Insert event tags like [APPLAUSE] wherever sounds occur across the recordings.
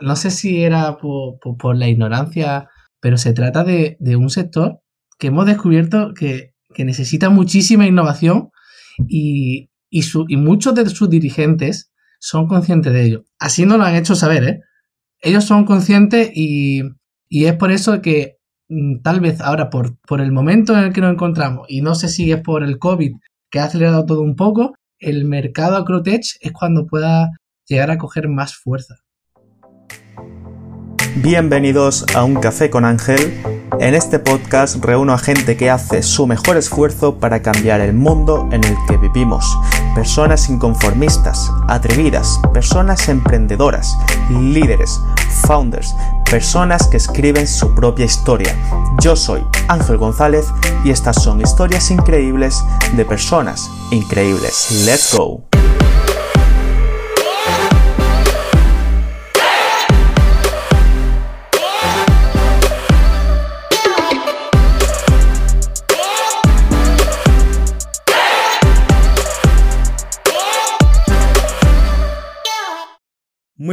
no sé si era por, la ignorancia, pero se trata de, un sector que hemos descubierto que, necesita muchísima innovación y, y, y muchos de sus dirigentes son conscientes de ello. Así nos lo han hecho saber, ¿eh? Ellos son conscientes y, y es por eso que mm, tal vez ahora por, por el momento en el que nos encontramos, y no sé si es por el COVID que ha acelerado todo un poco, el mercado Acrotech es cuando pueda llegar a coger más fuerza. Bienvenidos a Un Café con Ángel. En este podcast reúno a gente que hace su mejor esfuerzo para cambiar el mundo en el que vivimos. Personas inconformistas, atrevidas, personas emprendedoras, líderes, founders, personas que escriben su propia historia. Yo soy Ángel González y estas son historias increíbles de personas increíbles. Let's go.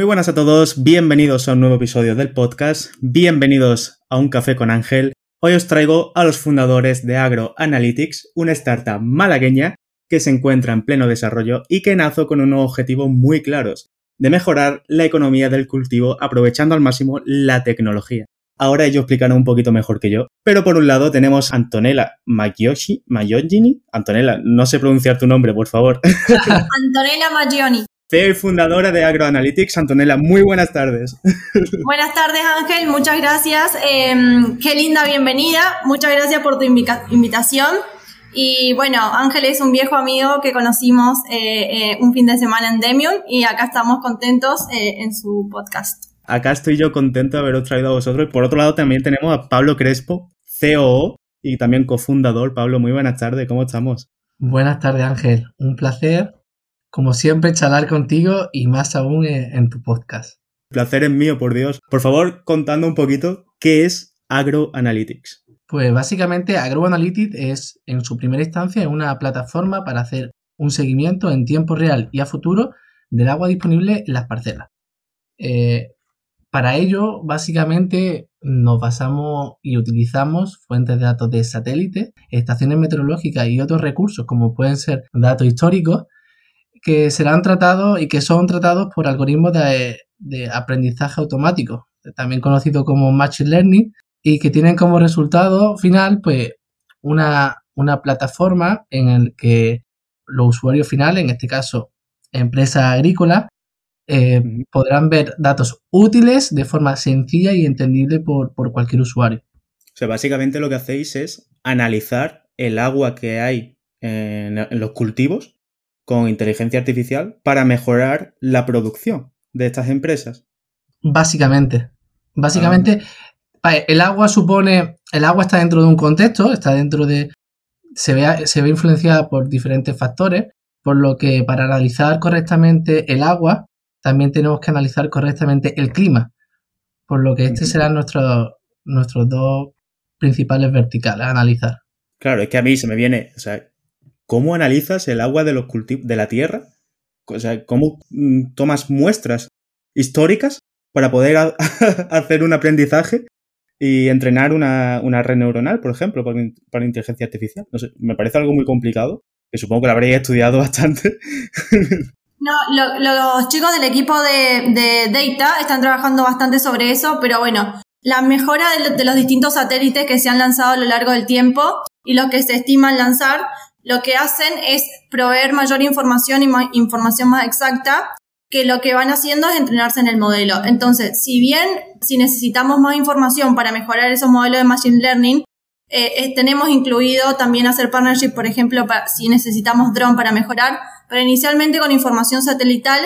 Buenas a todos, bienvenidos a un nuevo episodio del podcast, bienvenidos a Un Café con Ángel. Hoy os traigo a los fundadores de Agro Analytics, una startup malagueña que se encuentra en pleno desarrollo y que nace con un objetivo muy claro, de mejorar la economía del cultivo aprovechando al máximo la tecnología. Ahora ellos explicarán un poquito mejor que yo. Pero por un lado tenemos a Antonella. Maggioni. Antonella, no sé pronunciar tu nombre, por favor. [LAUGHS] [LAUGHS] Antonella Maggioni. CEO y fundadora de AgroAnalytics. Antonella, muy buenas tardes. [LAUGHS] Buenas tardes, Ángel. Muchas gracias. Em, qué linda bienvenida. Muchas gracias por tu invitación. Y bueno, Ángel es un viejo amigo que conocimos eh, eh, un fin de semana en Demion y acá estamos contentos eh, en su podcast. Acá estoy yo contento de haberos traído a vosotros. Y por otro lado también tenemos a Pablo Crespo, COO y también cofundador. Pablo, muy buenas tardes. ¿Cómo estamos? Buenas tardes, Ángel. Un placer como siempre, charlar contigo y más aún en, tu podcast. placer es mío, por Dios. Por favor, contando un poquito qué es AgroAnalytics. Pues básicamente AgroAnalytics es, en su primera instancia, una plataforma para hacer un seguimiento en tiempo real y a futuro del agua disponible en las parcelas. Eh, para ello, básicamente, nos basamos y utilizamos fuentes de datos de satélite, estaciones meteorológicas y otros recursos como pueden ser datos históricos que serán tratados y que son tratados por algoritmos de, aprendizaje automático, también conocido como Machine Learning, y que tienen como resultado final pues una, plataforma en la que los usuarios finales, en este caso empresas agrícolas, eh, podrán ver datos útiles de forma sencilla y entendible por, cualquier usuario. O sea, básicamente lo que hacéis es analizar el agua que hay en los cultivos con inteligencia artificial para mejorar la producción de estas empresas. Básicamente. Básicamente, ah. el agua supone. El agua está dentro de un contexto, está dentro de. Se ve, se ve influenciada por diferentes factores, por lo que para analizar correctamente el agua, también tenemos que analizar correctamente el clima. Por lo que este serán nuestros, nuestros dos principales verticales a analizar. Claro, es que a mí se me viene, o sea, ¿Cómo analizas el agua de los de la tierra? O sea, ¿cómo mm, tomas muestras históricas para poder [LAUGHS] hacer un aprendizaje y entrenar una, red neuronal, por ejemplo, para, inteligencia artificial? No sé, me parece algo muy complicado, que supongo que lo habréis estudiado [LAUGHS] bastante. No, los chicos del equipo de, Data están trabajando bastante sobre eso, pero bueno, la mejora de, los distintos satélites que se han lanzado a lo largo del tiempo y los que se estiman lanzar lo que hacen es proveer mayor información y información más exacta que lo que van haciendo es entrenarse en el modelo. Entonces, si bien si necesitamos más información para mejorar esos modelos de Machine Learning, eh, tenemos incluido también hacer partnership, por ejemplo, si necesitamos drone para mejorar, pero inicialmente con información satelital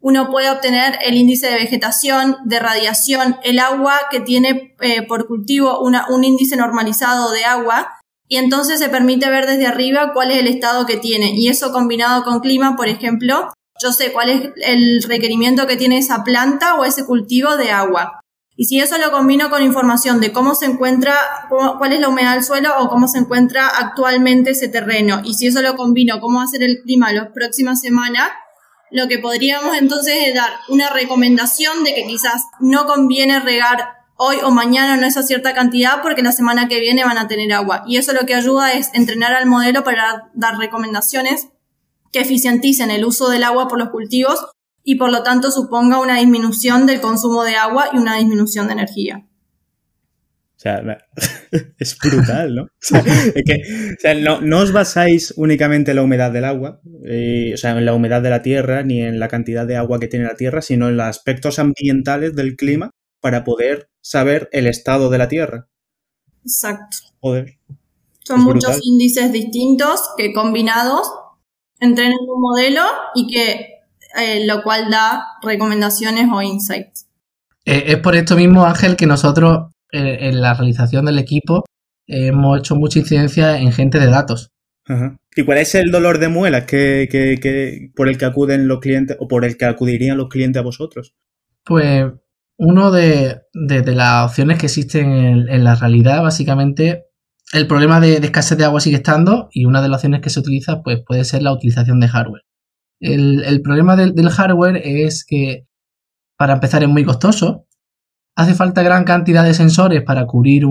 uno puede obtener el índice de vegetación, de radiación, el agua que tiene eh, por cultivo un índice normalizado de agua y entonces se permite ver desde arriba cuál es el estado que tiene. Y eso combinado con clima, por ejemplo, yo sé cuál es el requerimiento que tiene esa planta o ese cultivo de agua. Y si eso lo combino con información de cómo se encuentra, cuál es la humedad del suelo o cómo se encuentra actualmente ese terreno, y si eso lo combino, cómo va a ser el clima las próximas semanas, lo que podríamos entonces es dar una recomendación de que quizás no conviene regar hoy o mañana no esa cierta cantidad porque la semana que viene van a tener agua. Y eso lo que ayuda es entrenar al modelo para dar recomendaciones que eficienticen el uso del agua por los cultivos y por lo tanto suponga una disminución del consumo de agua y una disminución de energía. O sea, [LAUGHS] es brutal, ¿no? O sea, no, os basáis únicamente en la humedad del agua, eh, o sea, en la humedad de la tierra, ni en la cantidad de agua que tiene la tierra, sino en los aspectos ambientales del clima para poder saber el estado de la tierra. Exacto. Joder. Son muchos índices distintos que combinados entrenan un modelo y que eh, lo cual da recomendaciones o insights. Eh, es por esto mismo, Ángel, que nosotros eh, en la realización del equipo hemos hecho mucha incidencia en gente de datos. ¿Y cuál es el dolor de muelas que, por el que acuden los clientes o por el que acudirían los clientes a vosotros? Pues uno de, las opciones que existen en, la realidad, básicamente, el problema de, de, escasez de agua sigue estando y una de las opciones que se utiliza pues, puede ser la utilización de hardware. El, problema del, hardware es que, para empezar, es muy costoso. Hace falta gran cantidad de sensores para cubrir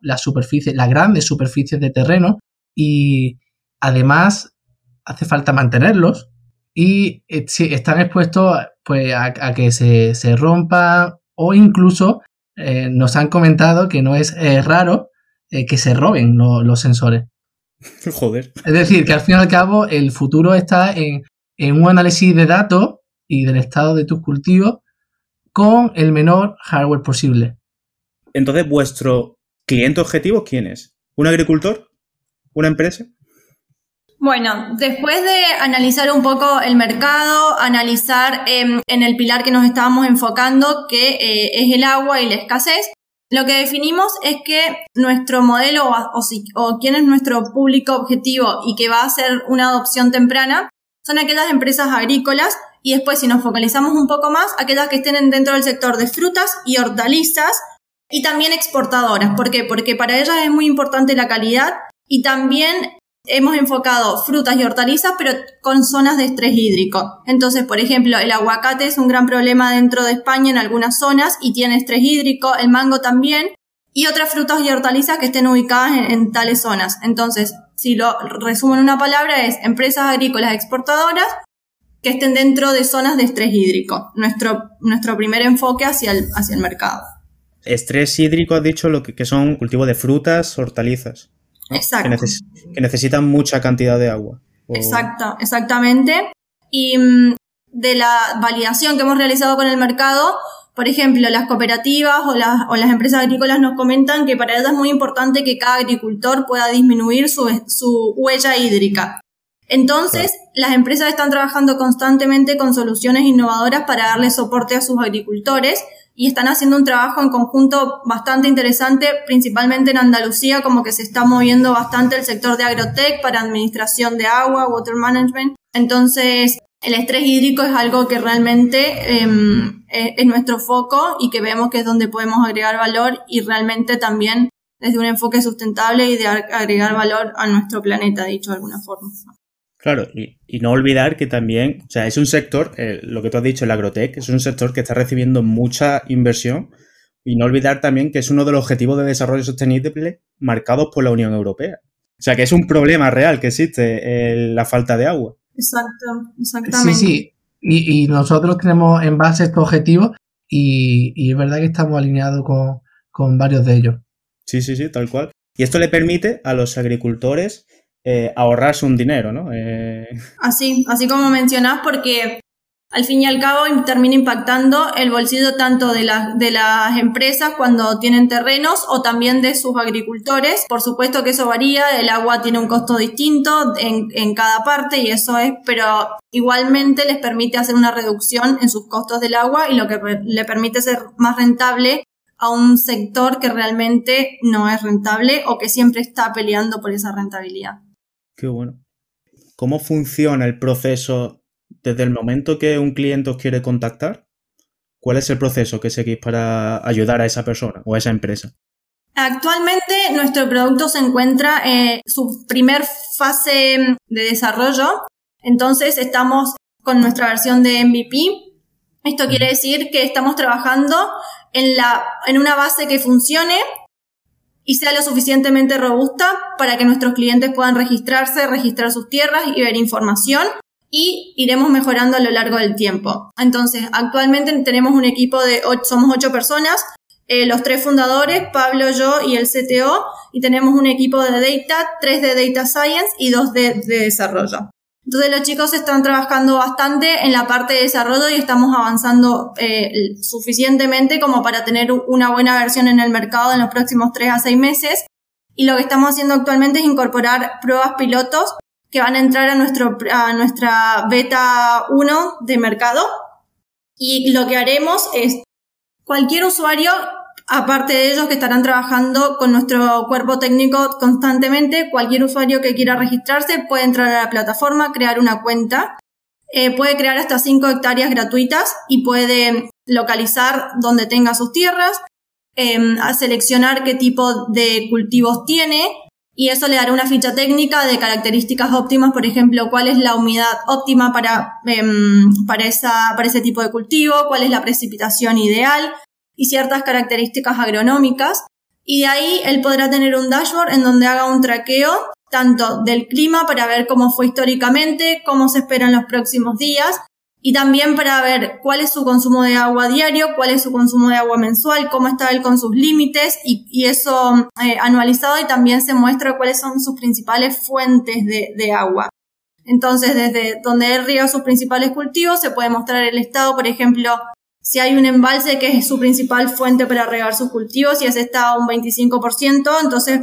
las superficies, las grandes superficies de terreno y además hace falta mantenerlos y eh, están expuestos pues, a, que se, se, rompa o incluso eh, nos han comentado que no es eh, raro que se roben los sensores. [LAUGHS] Joder. Es decir, que al fin y al cabo el futuro está en en un análisis de datos y del estado de tus cultivos con el menor hardware posible. Entonces, ¿vuestro cliente objetivo quién es? ¿Un agricultor? ¿Una empresa? Bueno, después de analizar un poco el mercado, analizar em, en el pilar que nos estábamos enfocando, que eh, es el agua y la escasez, lo que definimos es que nuestro modelo o, o quién es nuestro público objetivo y que va a ser una adopción temprana son aquellas empresas agrícolas y después si nos focalizamos un poco más, aquellas que estén dentro del sector de frutas y hortalizas y también exportadoras. ¿Por qué? Porque para ellas es muy importante la calidad y también hemos enfocado frutas y hortalizas, pero con zonas de estrés hídrico. Entonces, por ejemplo, el aguacate es un gran problema dentro de España en algunas zonas y tiene estrés hídrico, el mango también, y otras frutas y hortalizas que estén ubicadas en tales zonas. Entonces, si lo resumo en una palabra, es empresas agrícolas exportadoras que estén dentro de zonas de estrés hídrico. Nuestro, nuestro primer enfoque hacia el, hacia el mercado. Estrés hídrico, has dicho, lo que, son cultivos de frutas, hortalizas. Exacto. Que, necesitan mucha cantidad de agua. Exacto, exactamente. Y mm, de la validación que hemos realizado con el mercado, por ejemplo, las cooperativas o las, o las empresas agrícolas nos comentan que para ellas es muy importante que cada agricultor pueda disminuir su, su huella hídrica. Entonces, las empresas están trabajando constantemente con soluciones innovadoras para darle soporte a sus agricultores y están haciendo un trabajo en conjunto bastante interesante, principalmente en Andalucía, como que se está moviendo bastante el sector de agrotech para administración de agua, water management. Entonces, el estrés hídrico es algo que realmente em, es, nuestro foco y que vemos que es donde podemos agregar valor y realmente también desde un enfoque sustentable y de agregar valor a nuestro planeta, dicho de alguna forma. Claro, y, no olvidar que también, o sea, es un sector, eh, lo que tú has dicho, el agrotech, es un sector que está recibiendo mucha inversión y no olvidar también que es uno de los objetivos de desarrollo sostenible marcados por la Unión Europea. O sea, que es un problema real que existe la falta de agua. Exacto, exactamente. Sí, sí. Y, nosotros tenemos en base estos objetivos y, es verdad que estamos alineados con, varios de ellos. Sí, sí, sí, tal cual. Y esto le permite a los agricultores eh, ahorrarse un dinero, ¿no? Eh, así, así como mencionás, porque al fin y al cabo termina impactando el bolsillo tanto de, de las empresas cuando tienen terrenos o también de sus agricultores. Por supuesto que eso varía, el agua tiene un costo distinto en, en cada parte y eso es, pero igualmente les permite hacer una reducción en sus costos del agua y lo que le permite ser más rentable a un sector que realmente no es rentable o que siempre está peleando por esa rentabilidad. Qué bueno. ¿Cómo funciona el proceso desde el momento que un cliente os quiere contactar, ¿cuál es el proceso que seguís para ayudar a esa persona o a esa empresa? Actualmente nuestro producto se encuentra en su primer fase de desarrollo, entonces estamos con nuestra versión de MVP. Esto quiere decir que estamos trabajando en, la, en una base que funcione y sea lo suficientemente robusta para que nuestros clientes puedan registrarse, registrar sus tierras y ver información y iremos mejorando a lo largo del tiempo. Entonces, actualmente tenemos un equipo de, somos ocho personas, eh, los tres fundadores, Pablo, yo y el CTO, y tenemos un equipo de data, tres de data science y dos de, desarrollo. Entonces los chicos están trabajando bastante en la parte de desarrollo y estamos avanzando eh, suficientemente como para tener una buena versión en el mercado en los próximos tres a seis meses. Y lo que estamos haciendo actualmente es incorporar pruebas pilotos que van a entrar a, nuestro, a nuestra beta 1 de mercado. Y lo que haremos es cualquier usuario, aparte de ellos que estarán trabajando con nuestro cuerpo técnico constantemente, cualquier usuario que quiera registrarse puede entrar a la plataforma, crear una cuenta, eh, puede crear hasta 5 hectáreas gratuitas y puede localizar donde tenga sus tierras, em, a seleccionar qué tipo de cultivos tiene, y eso le dará una ficha técnica de características óptimas, por ejemplo, cuál es la humedad óptima para, em, para, esa, para ese tipo de cultivo, cuál es la precipitación ideal y ciertas características agronómicas. Y de ahí él podrá tener un dashboard en donde haga un traqueo tanto del clima para ver cómo fue históricamente, cómo se esperan los próximos días y también para ver cuál es su consumo de agua diario, cuál es su consumo de agua mensual, cómo está él con sus límites y, eso eh, anualizado y también se muestra cuáles son sus principales fuentes de, agua. Entonces, desde donde él riega sus principales cultivos, se puede mostrar el estado, por ejemplo, si hay un embalse que es su principal fuente para regar sus cultivos y ese está a un 25%, entonces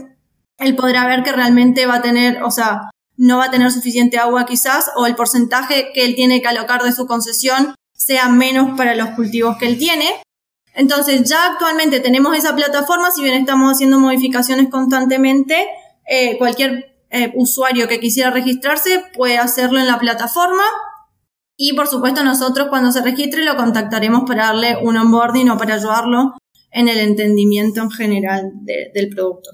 él podrá ver que realmente va a tener, o sea, no va a tener suficiente agua quizás o el porcentaje que él tiene que alocar de su concesión sea menos para los cultivos que él tiene. Entonces ya actualmente tenemos esa plataforma, si bien estamos haciendo modificaciones constantemente, eh, cualquier eh, usuario que quisiera registrarse puede hacerlo en la plataforma y por supuesto nosotros cuando se registre lo contactaremos para darle un onboarding o para ayudarlo en el entendimiento en general del producto.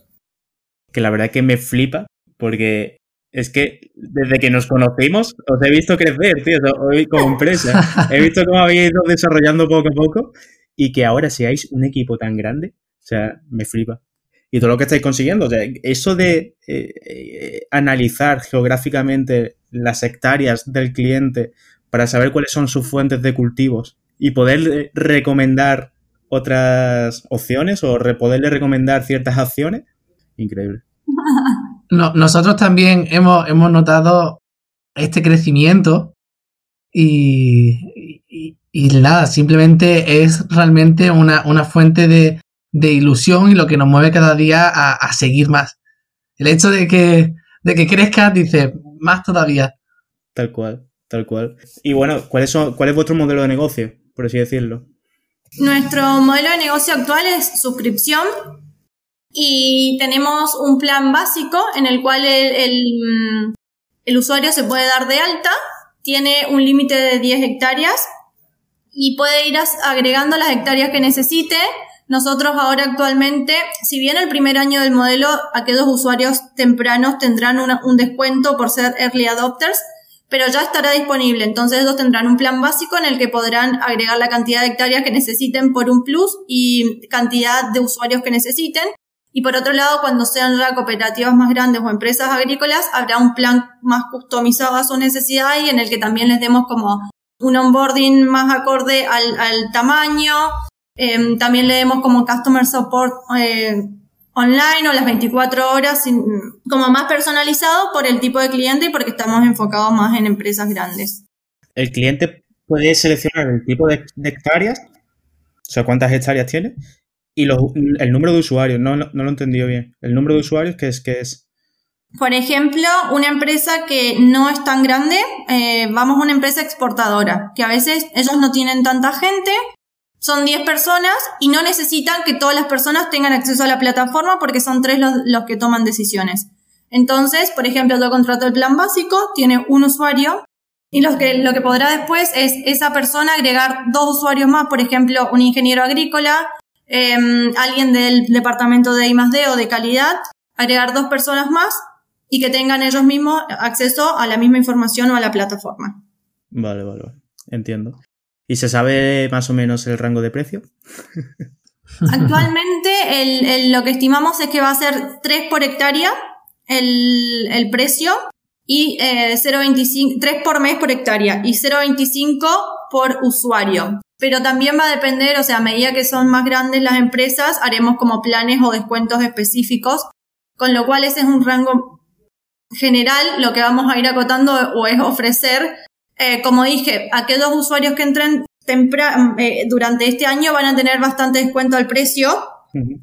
Que la verdad que me flipa porque es que desde que nos conocimos os he visto crecer, tío, hoy como empresa. [LAUGHS] He visto cómo habéis ido desarrollando poco a poco y que ahora seáis un equipo tan grande, o sea, me flipa. Y todo lo que estáis consiguiendo, o sea, eso de eh, eh, analizar geográficamente las hectáreas del cliente para saber cuáles son sus fuentes de cultivos y poder eh, recomendar otras opciones o poderle recomendar ciertas acciones, increíble. [LAUGHS] nosotros también hemos, hemos notado este crecimiento y, y, nada, simplemente es realmente una, una fuente de, de, ilusión y lo que nos mueve cada día a, a, seguir más. El hecho de que, de que crezcas, dice, más todavía. Tal cual, tal cual. Y bueno, ¿cuál es, ¿cuál es vuestro modelo de negocio, por así decirlo? Nuestro modelo de negocio actual es suscripción y tenemos un plan básico en el cual el, el, usuario se puede dar de alta, tiene un límite de 10 hectáreas y puede ir agregando las hectáreas que necesite. Nosotros ahora actualmente, si bien el primer año del modelo, aquellos usuarios tempranos tendrán un descuento por ser early adopters, pero ya estará disponible. Entonces ellos tendrán un plan básico en el que podrán agregar la cantidad de hectáreas que necesiten por un plus y cantidad de usuarios que necesiten. Y por otro lado, cuando sean ya cooperativas más grandes o empresas agrícolas, habrá un plan más customizado a su necesidad y en el que también les demos como un onboarding más acorde al, tamaño. Em, también le demos como customer support eh, online o las 24 horas como más personalizado por el tipo de cliente y porque estamos enfocados más en empresas grandes. ¿El cliente puede seleccionar el tipo de, de hectáreas? O sea, ¿cuántas hectáreas tiene? Y el número de usuarios, no, no, lo he entendido bien. El número de usuarios, ¿qué es? ¿Qué es? Por ejemplo, una empresa que no es tan grande, eh, vamos a una empresa exportadora, que a veces ellos no tienen tanta gente, son 10 personas y no necesitan que todas las personas tengan acceso a la plataforma porque son tres los, los que toman decisiones. Entonces, por ejemplo, yo contrato el plan básico, tiene un usuario y lo que, lo que podrá después es esa persona agregar dos usuarios más, por ejemplo, un ingeniero agrícola, Em, alguien del departamento de I+D o de calidad, agregar dos personas más y que tengan ellos mismos acceso a la misma información o a la plataforma. Vale, vale, vale. Entiendo. ¿Y se sabe más o menos el rango de precio? [LAUGHS] Actualmente lo que estimamos es que va a ser 3 por hectárea el, precio y 0.25, eh, 3 por mes por hectárea y 0.25 por usuario. Pero también va a depender, o sea, a medida que son más grandes las empresas, haremos como planes o descuentos específicos, con lo cual ese es un rango general, lo que vamos a ir acotando o es ofrecer, eh, como dije, aquellos usuarios que entren eh, durante este año van a tener bastante descuento al precio.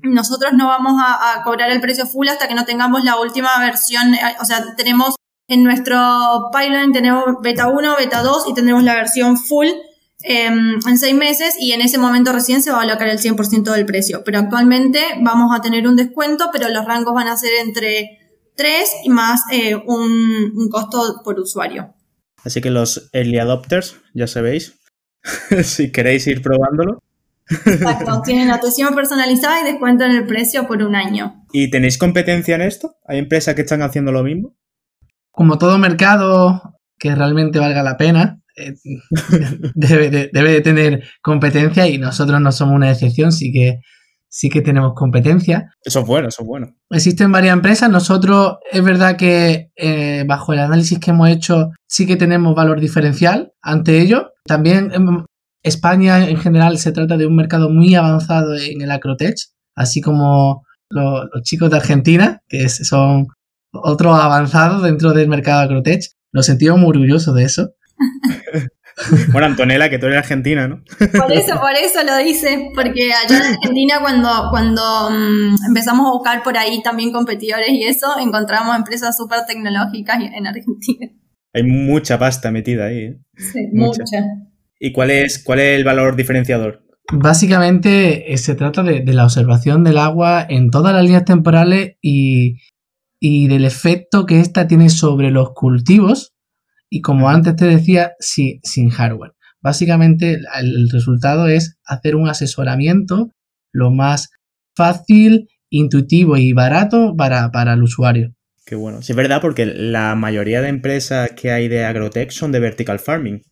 Nosotros no vamos a, cobrar el precio full hasta que no tengamos la última versión, eh, o sea, tenemos en nuestro pipeline tenemos beta 1, beta 2 y tendremos la versión full em, en seis meses y en ese momento recién se va a alocar el 100% del precio. Pero actualmente vamos a tener un descuento, pero los rangos van a ser entre 3 y más eh, un, un, costo por usuario. Así que los early adopters, ya sabéis, [LAUGHS] si queréis ir probándolo. Exacto, [LAUGHS] tienen atención personalizada y descuento en el precio por un año. ¿Y tenéis competencia en esto? ¿Hay empresas que están haciendo lo mismo? Como todo mercado que realmente valga la pena, eh, [LAUGHS] debe, de, tener competencia y nosotros no somos una excepción, sí que, sí que tenemos competencia. Eso es bueno, eso es bueno. Existen varias empresas, nosotros es verdad que eh, bajo el análisis que hemos hecho sí que tenemos valor diferencial ante ello. También em, España en general se trata de un mercado muy avanzado en el acrotech, así como los, chicos de Argentina, que son otros avanzados dentro del mercado acrotech. Nos sentimos muy orgullosos de eso. [LAUGHS] Bueno, Antonella, que tú eres argentina, ¿no? Por eso, por eso lo dice, porque allá en Argentina cuando, cuando mm, empezamos a buscar por ahí también competidores y eso, encontramos empresas súper tecnológicas en Argentina. Hay mucha pasta metida ahí. ¿eh? Sí, mucha. ¿Y cuál es, cuál es el valor diferenciador? Básicamente eh, se trata de, la observación del agua en todas las líneas temporales y, del efecto que ésta tiene sobre los cultivos y como antes te decía, sin hardware. Básicamente el, resultado es hacer un asesoramiento lo más fácil, intuitivo y barato para, para el usuario. Qué bueno. Sí, es verdad, porque la mayoría de empresas que hay de agrotech son de vertical farming.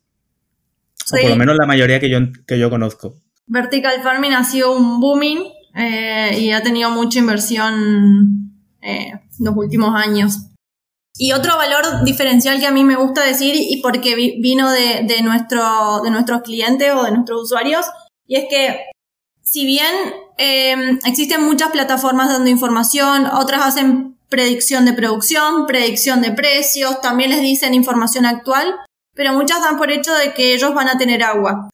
O por lo menos la mayoría que yo, que yo conozco. Vertical farming ha sido un booming eh, y ha tenido mucha inversión eh, en los últimos años. Y otro valor diferencial que a mí me gusta decir, y porque vino de, nuestro, de nuestros clientes o de nuestros usuarios, y es que si bien eh, existen muchas plataformas dando información, otras hacen predicción de producción, predicción de precios, también les dicen información actual, pero muchas dan por hecho de que ellos van a tener agua.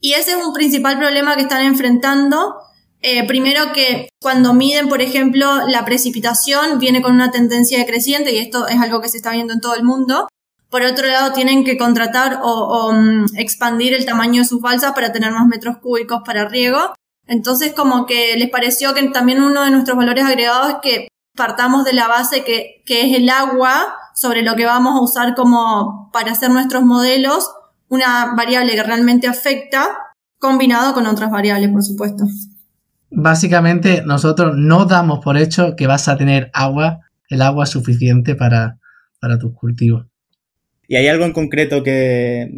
Y ese es un principal problema que están enfrentando. Eh, primero que cuando miden, por ejemplo, la precipitación, viene con una tendencia creciente y esto es algo que se está viendo en todo el mundo. Por otro lado, tienen que contratar o, mm, expandir el tamaño de sus balsas para tener más metros cúbicos para riego. Entonces, como que les pareció que también uno de nuestros valores agregados es que partamos de la base que, es el agua, sobre lo que vamos a usar como para hacer nuestros modelos, una variable que realmente afecta, combinado con otras variables, por supuesto. Básicamente, nosotros no damos por hecho que vas a tener agua, el agua suficiente para, para tus cultivos. ¿Y hay algo en concreto que,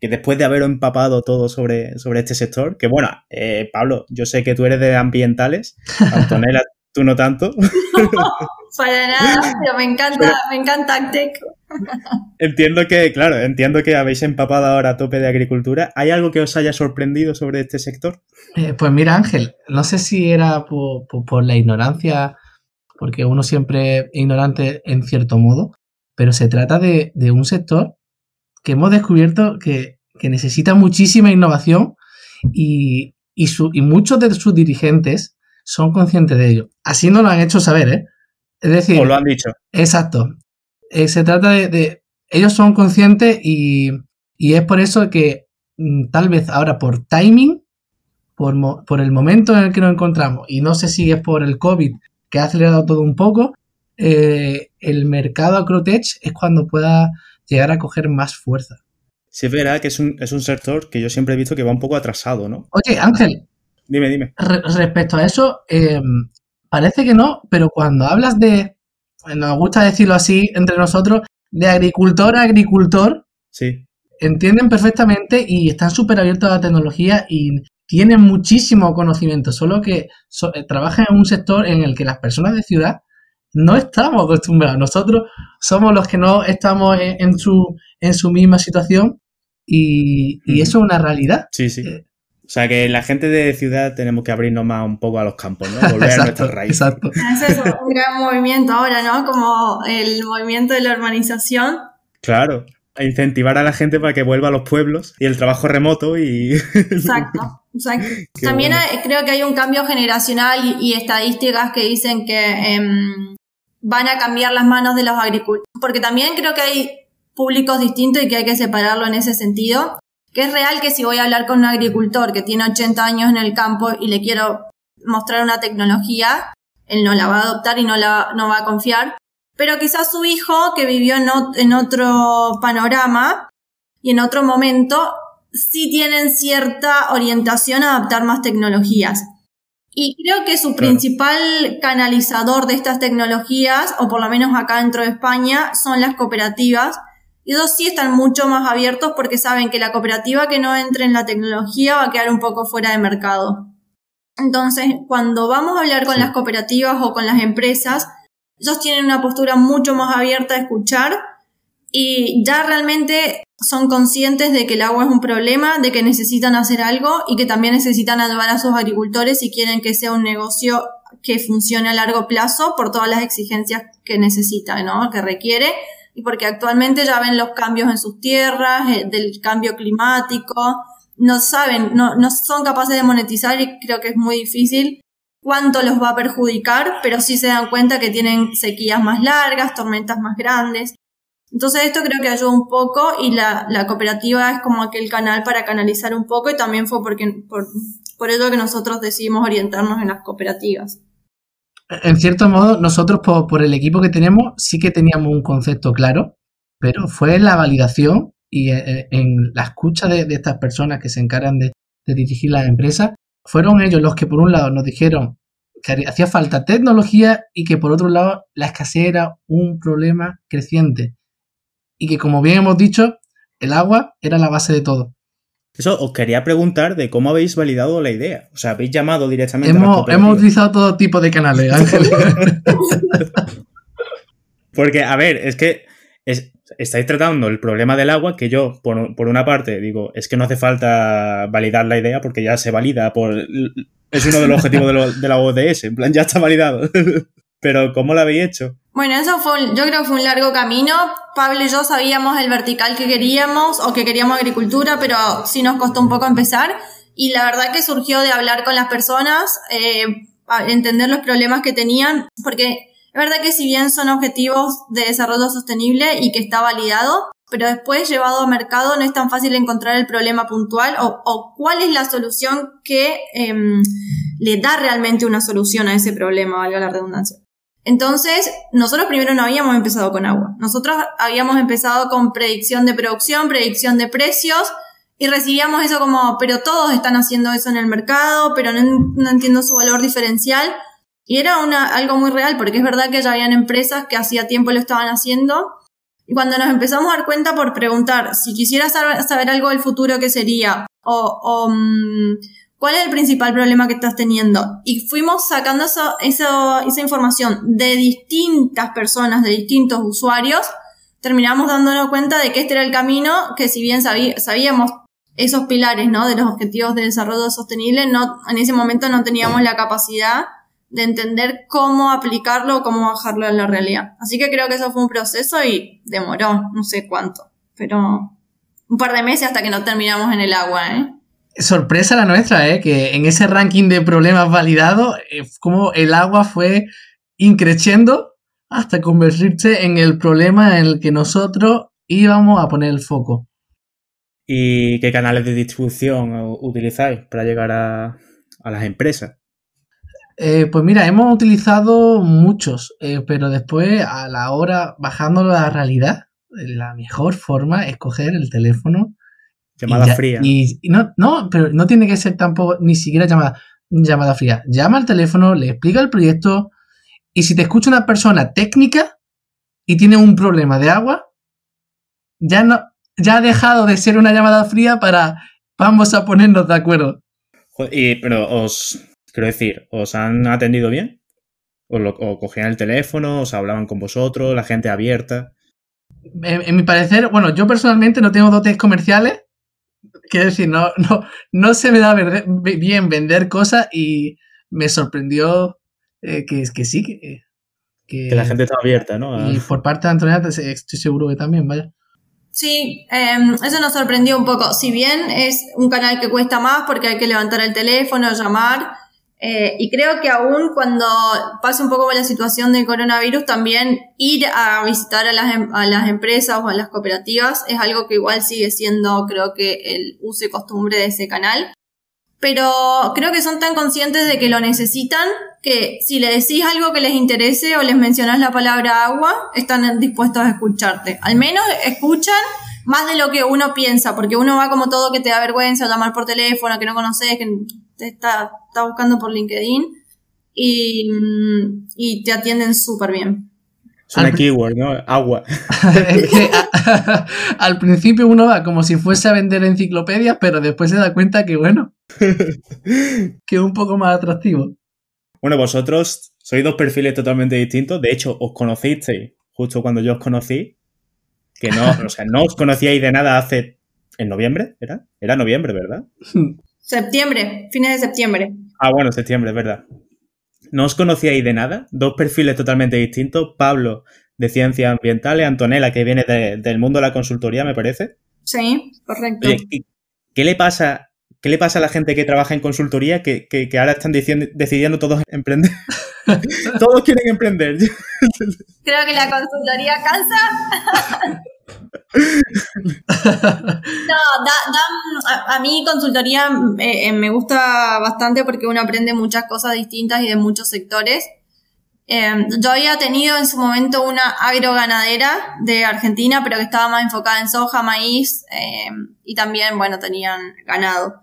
después de haber empapado todo sobre, sobre este sector, que bueno, eh, Pablo, yo sé que tú eres de ambientales, [LAUGHS] Antonella, tú no tanto. [LAUGHS] para nada, pero me encanta, me encanta Actec. Entiendo que, claro, entiendo que habéis empapado ahora a tope de agricultura. ¿Hay algo que os haya sorprendido sobre este sector? Eh, pues mira, Ángel, no sé si era por, la ignorancia, porque uno siempre es ignorante en cierto modo, pero se trata de, un sector que hemos descubierto que, necesita muchísima innovación y, y, y muchos de sus dirigentes son conscientes de ello. Así no lo han hecho saber, ¿eh? Es decir... O lo han dicho. Exacto. Eh, se trata de, Ellos son conscientes y, es por eso que mm, tal vez ahora por timing, por, por, el momento en el que nos encontramos, y no sé si es por el COVID que ha acelerado todo un poco, eh, el mercado Acrotech es cuando pueda llegar a coger más fuerza. Sí, es verdad que es un, es un sector que yo siempre he visto que va un poco atrasado, ¿no? Oye, Ángel, Dime, dime. respecto a eso, eh, parece que no, pero cuando hablas de, nos gusta decirlo así entre nosotros, de agricultor a agricultor, sí. entienden perfectamente y están súper abiertos a la tecnología y tienen muchísimo conocimiento, solo que eh, trabajan en un sector en el que las personas de ciudad no estamos acostumbrados. Nosotros somos los que no estamos en, su, en su misma situación y, eso es una realidad. Sí, sí. O sea que la gente de ciudad tenemos que abrirnos más un poco a los campos, ¿no? [LAUGHS] Volver a nuestras raíces. Exacto. Es un gran movimiento ahora, ¿no? Como el movimiento de la urbanización. Claro, incentivar a la gente para que vuelva a los pueblos y el trabajo remoto y... [LAUGHS] Exacto, exacto. También creo que hay un cambio generacional y, estadísticas que dicen que em, van a cambiar las manos de los agricultores, porque también creo que hay públicos distintos y que hay que separarlo en ese sentido, que es real que si voy a hablar con un agricultor que tiene 80 años en el campo y le quiero mostrar una tecnología, él no la va a adoptar y no, la, no va a confiar, pero quizás su hijo, que vivió en, otro panorama y en otro momento, sí tienen cierta orientación a adaptar más tecnologías. Y creo que su principal canalizador de estas tecnologías, o por lo menos acá dentro de España, son las cooperativas. Y dos sí están mucho más abiertos porque saben que la cooperativa que no entre en la tecnología va a quedar un poco fuera de mercado. Entonces, cuando vamos a hablar con las cooperativas o con las empresas, ellos tienen una postura mucho más abierta a escuchar y ya realmente son conscientes de que el agua es un problema, de que necesitan hacer algo y que también necesitan ayudar a sus agricultores si quieren que sea un negocio que funcione a largo plazo por todas las exigencias que necesita, ¿no? Que requiere y porque actualmente ya ven los cambios en sus tierras, eh, del cambio climático, no saben, no, no son capaces de monetizar y creo que es muy difícil cuánto los va a perjudicar, pero sí se dan cuenta que tienen sequías más largas, tormentas más grandes. Entonces esto creo que ayuda un poco y la, cooperativa es como aquel canal para canalizar un poco y también fue porque, por, por ello que nosotros decidimos orientarnos en las cooperativas. En cierto modo, nosotros por, el equipo que tenemos sí que teníamos un concepto claro, pero fue la validación y eh, eh, en, la escucha de, estas personas que se encargan de, de dirigir las empresas fueron ellos los que por un lado nos dijeron que hacía falta tecnología y que por otro lado la escasez era un problema creciente y que como bien hemos dicho, el agua era la base de todo. Eso os quería preguntar de cómo habéis validado la idea. O sea, habéis llamado directamente hemos, a Hemos utilizado todo tipo de canales, Ángel. [LAUGHS] Porque, a ver, es que estáis tratando el problema del agua, que yo, por, una parte, digo, es que no hace falta validar la idea porque ya se valida por... Es uno de los objetivos de, la ODS, en plan, ya está validado. [LAUGHS] Pero, ¿cómo lo habéis hecho? Bueno, eso fue, yo creo que fue un largo camino. Pablo y yo sabíamos el vertical que queríamos o que queríamos agricultura, pero sí nos costó un poco empezar. Y la verdad que surgió de hablar con las personas, eh, entender los problemas que tenían, porque es verdad que si bien son objetivos de desarrollo sostenible y que está validado, pero después llevado a mercado no es tan fácil encontrar el problema puntual o, cuál es la solución que em, le da realmente una solución a ese problema, valga la redundancia. Entonces, nosotros primero no habíamos empezado con agua. Nosotros habíamos empezado con predicción de producción, predicción de precios, y recibíamos eso como, pero todos están haciendo eso en el mercado, pero no entiendo su valor diferencial. Y era algo muy real, porque es verdad que ya habían empresas que hacía tiempo lo estaban haciendo. Y cuando nos empezamos a dar cuenta por preguntar si quisieras saber, algo del futuro, ¿qué sería? O, mm, ¿cuál es el principal problema que estás teniendo? Y fuimos sacando eso, esa información de distintas personas, de distintos usuarios. Terminamos dándonos cuenta de que este era el camino, que si bien sabíamos esos pilares, ¿no? De los objetivos de desarrollo sostenible, no, en ese momento no teníamos la capacidad de entender cómo aplicarlo o cómo bajarlo en la realidad. Así que creo que eso fue un proceso y demoró, no sé cuánto, pero un par de meses hasta que no terminamos en el agua, ¿eh? Sorpresa la nuestra, ¿eh? Que en ese ranking de problemas validados, eh, como el agua fue increciendo hasta convertirse en el problema en el que nosotros íbamos a poner el foco. ¿Y qué canales de distribución utilizáis para llegar a las empresas? Eh, pues mira, hemos utilizado muchos, eh, pero después a la hora, bajándolo a la realidad, la mejor forma es coger el teléfono. Llamada fría. Y, no, no, pero no tiene que ser tampoco ni siquiera llamada, llamada fría. Llama al teléfono, le explica el proyecto y si te escucha una persona técnica y tiene un problema de agua, ya no, ya ha dejado de ser una llamada fría para vamos a ponernos de acuerdo. Y, pero os, quiero decir, ¿os han atendido bien? ¿O, lo, o cogían el teléfono? ¿Os hablaban con vosotros? ¿La gente abierta? En, en mi parecer, bueno, yo personalmente no tengo dotes comerciales. Quiero decir, no, no, no se me da ver- bien vender cosas y me sorprendió eh, que, que sí, que, que- Que la gente está abierta, ¿no? Y por parte de Antonella te- estoy seguro que también, vaya. Sí, eh, eso nos sorprendió un poco. Si bien es un canal que cuesta más porque hay que levantar el teléfono, llamar, eh, y creo que aún cuando pasa un poco la situación del coronavirus, también ir a visitar a las, em- a las empresas o a las cooperativas es algo que igual sigue siendo, creo que, el uso y costumbre de ese canal. Pero creo que son tan conscientes de que lo necesitan que si le decís algo que les interese o les mencionás la palabra agua, están dispuestos a escucharte. Al menos escuchan más de lo que uno piensa, porque uno va como todo que te da vergüenza llamar por teléfono, que no conoces, que está, está buscando por LinkedIn y, mm, y te atienden súper bien. Es una keyword, ¿no? Agua. [LAUGHS] Es que a- [LAUGHS] al principio uno va como si fuese a vender enciclopedias, pero después se da cuenta que, bueno, [LAUGHS] que es un poco más atractivo. Bueno, vosotros sois dos perfiles totalmente distintos. De hecho, os conocisteis justo cuando yo os conocí. Que no, o sea, no os conocíais de nada hace. ¿En noviembre? ¿Era? Era noviembre, ¿verdad? Septiembre, fines de septiembre. Ah, bueno, septiembre, es verdad. No os conocíais de nada. Dos perfiles totalmente distintos. Pablo, de ciencias ambientales. Antonella, que viene de- del mundo de la consultoría, me parece. Sí, correcto. Oye, ¿qué, le pasa? ¿Qué le pasa a la gente que trabaja en consultoría que, que- que ahora están diciendo- decidiendo todos emprender? [LAUGHS] todos quieren emprender. Creo que la consultoría cansa. [LAUGHS] No, da, da- a, a mí consultoría eh, eh, me gusta bastante porque uno aprende muchas cosas distintas y de muchos sectores. Eh, yo había tenido en su momento una agroganadera de Argentina, pero que estaba más enfocada en soja, maíz eh, y también, bueno, tenían ganado.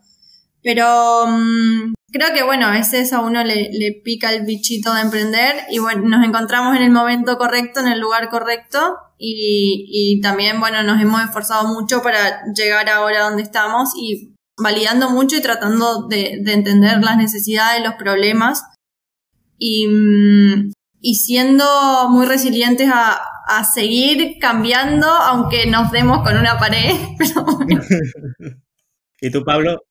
Pero mm, creo que, bueno, a veces a uno le, le pica el bichito de emprender y, bueno, nos encontramos en el momento correcto, en el lugar correcto y, y también, bueno, nos hemos esforzado mucho para llegar ahora donde estamos y validando mucho y tratando de, de entender las necesidades, los problemas y, mm, y siendo muy resilientes a, a seguir cambiando aunque nos demos con una pared. [LAUGHS] Pero bueno. [LAUGHS] ¿Y tú, Pablo?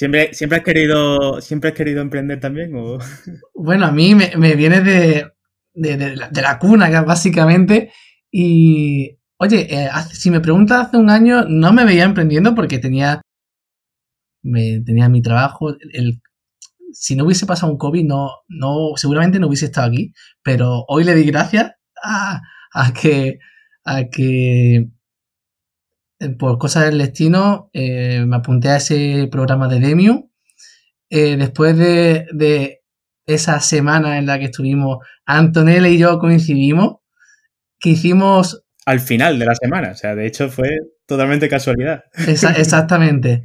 ¿Siempre, siempre, has, querido, ¿siempre has querido emprender también? [LAUGHS] Bueno, a mí me, me viene de, de, la, cuna, básicamente. Y, oye, eh, si me preguntas hace un año, no me veía emprendiendo porque tenía, me, tenía mi trabajo. El, si no hubiese pasado un COVID, no, no, seguramente no hubiese estado aquí. Pero hoy le di gracias a, a que, a que por cosas del destino eh, me apunté a ese programa de Demium. Eh, después de, de esa semana en la que estuvimos, Antonella y yo coincidimos, que hicimos Al final de la semana. O sea, de hecho fue totalmente casualidad. esa- [LAUGHS] exactamente,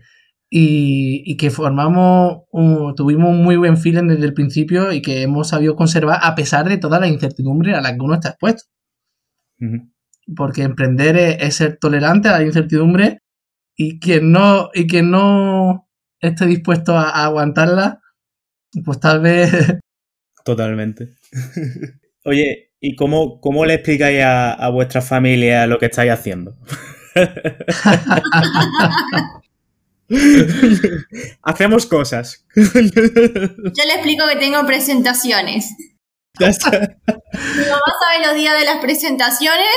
y, y que formamos, un- tuvimos un muy buen feeling desde el principio y que hemos sabido conservar a pesar de toda la incertidumbre a la que uno está expuesto. Porque emprender es, es ser tolerante a la incertidumbre y quien no y quien no esté dispuesto a, a aguantarla pues tal vez [LAUGHS] Totalmente. Oye, ¿y cómo, cómo le explicáis a, a vuestra familia lo que estáis haciendo? [LAUGHS] Hacemos cosas. Yo le explico que tengo presentaciones. Mi mamá sabe los días de las presentaciones.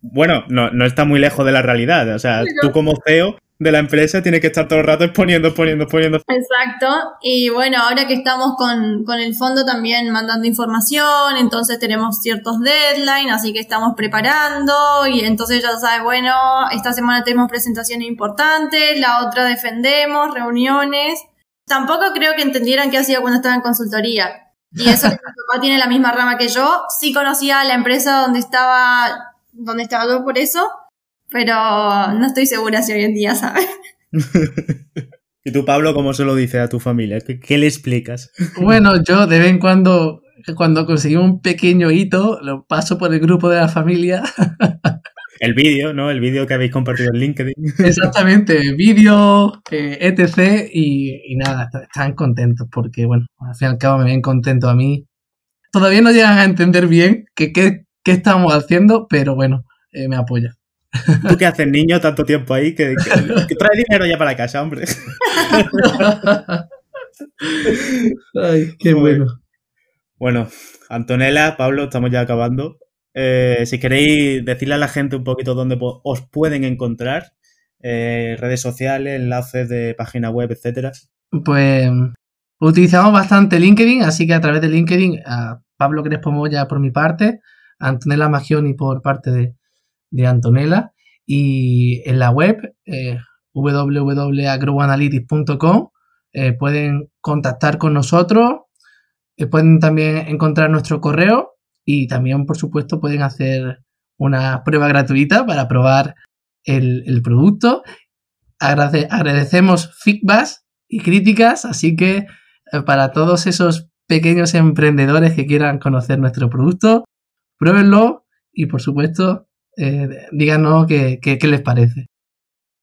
Bueno, no, no está muy lejos de la realidad. O sea, tú como CEO de la empresa tienes que estar todo el rato exponiendo, exponiendo, exponiendo. Exacto. Y bueno, ahora que estamos con, con el fondo también mandando información, entonces tenemos ciertos deadlines, así que estamos preparando y entonces ya sabes, bueno, esta semana tenemos presentaciones importantes, la otra defendemos, reuniones. Tampoco creo que entendieran qué hacía cuando estaba en consultoría. Y eso que mi papá tiene la misma rama que yo, sí conocía la empresa donde estaba, donde estaba yo por eso, pero no estoy segura si hoy en día, ¿sabes? [LAUGHS] ¿Y tú, Pablo, cómo se lo dices a tu familia? ¿Qué, qué le explicas? bueno yo de vez en cuando cuando conseguimos un pequeño hito lo paso por el grupo de la familia [LAUGHS] el vídeo, ¿no? El vídeo que habéis compartido en LinkedIn. [LAUGHS] Exactamente, vídeo, eh, etc. Y, nada, están contentos porque, bueno, al fin y al cabo me ven contento a mí. Todavía no llegan a entender bien qué, qué, estamos haciendo, pero bueno, eh, me apoya. [LAUGHS] ¿Tú qué haces, niño, tanto tiempo ahí que, que, [LAUGHS] trae dinero ya para casa, hombre? Ay, qué bueno. Bueno, Antonella, Pablo, estamos ya acabando. Eh, si queréis decirle a la gente un poquito dónde os pueden encontrar, eh, redes sociales, enlaces de página web, etcétera. Pues utilizamos bastante LinkedIn, así que a través de LinkedIn, a Pablo Crespo Moya por mi parte, a Antonella Magioni por parte de, de Antonella, y en la web eh, www.agroanalytics.com eh, pueden contactar con nosotros, pueden también encontrar nuestro correo y también, por supuesto, pueden hacer una prueba gratuita para probar el, producto. agradecemos feedbacks y críticas, así que eh, para todos esos pequeños emprendedores que quieran conocer nuestro producto, pruébenlo y, por supuesto, eh, díganos qué, les parece.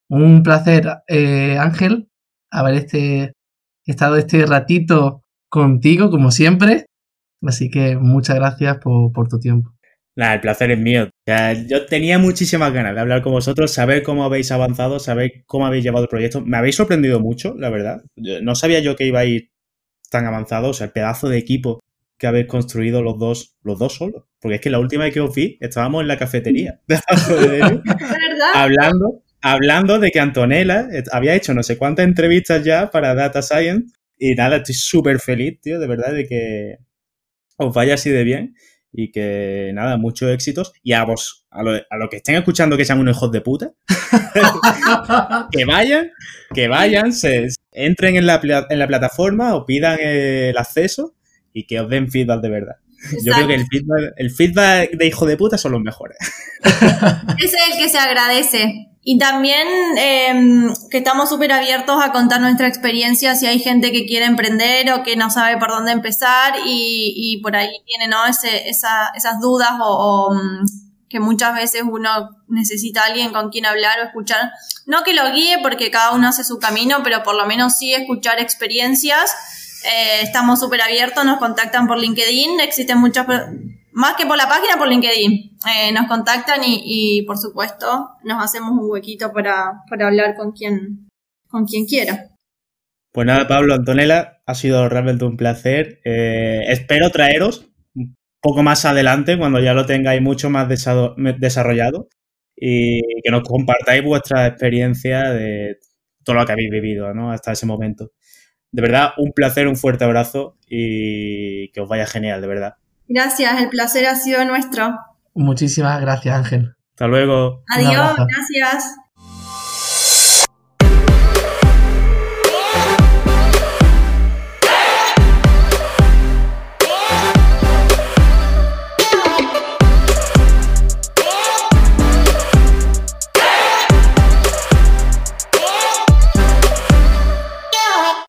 Un placer, eh, Ángel, haber este, estado este ratito contigo, como siempre. Así que muchas gracias por, tu tiempo. Nada, el placer es mío. yo tenía muchísimas ganas de hablar con vosotros, saber cómo habéis avanzado, saber cómo habéis llevado el proyecto. Me habéis sorprendido mucho, la verdad. No sabía yo que ibais tan avanzados, o sea, el pedazo de equipo que habéis construido los dos, los dos solos. Porque es que la última vez que os vi, estábamos en la cafetería, [LAUGHS] hablando, hablando de que Antonella había hecho no sé cuántas entrevistas ya para Data Science. Y nada, estoy súper feliz, tío, de verdad, de que, os vaya así de bien y que nada, muchos éxitos. Y a vos, a lo, que estén escuchando que sean unos hijos de puta, [LAUGHS] que vayan, que vayan, se entren en la, en la plataforma o pidan el acceso y que os den feedback de verdad. Yo creo que el feedback, el feedback de hijo de puta son los mejores. [LAUGHS] Ese es el que se agradece. Y también em, que estamos súper abiertos a contar nuestra experiencia si hay gente que quiere emprender o que no sabe por dónde empezar y, y por ahí tiene ¿no? Ese, esa, esas dudas o, mm, que muchas veces uno necesita a alguien con quien hablar o escuchar. No que lo guíe porque cada uno hace su camino, pero por lo menos sí escuchar experiencias. Eh, estamos súper abiertos, nos contactan por LinkedIn, existen muchas más que por la página, por LinkedIn. Eh, nos contactan y, por supuesto, nos hacemos un huequito para, hablar con quien, quiera. Pues nada, Pablo, Antonella, ha sido realmente un placer. Eh, espero traeros un poco más adelante, cuando ya lo tengáis mucho más desarrollado, y que nos compartáis vuestra experiencia de todo lo que habéis vivido ¿no? hasta ese momento. De verdad, un placer, un fuerte abrazo y que os vaya genial, de verdad. Gracias, el placer ha sido nuestro. Muchísimas gracias, Ángel. Hasta luego. Adiós, gracias.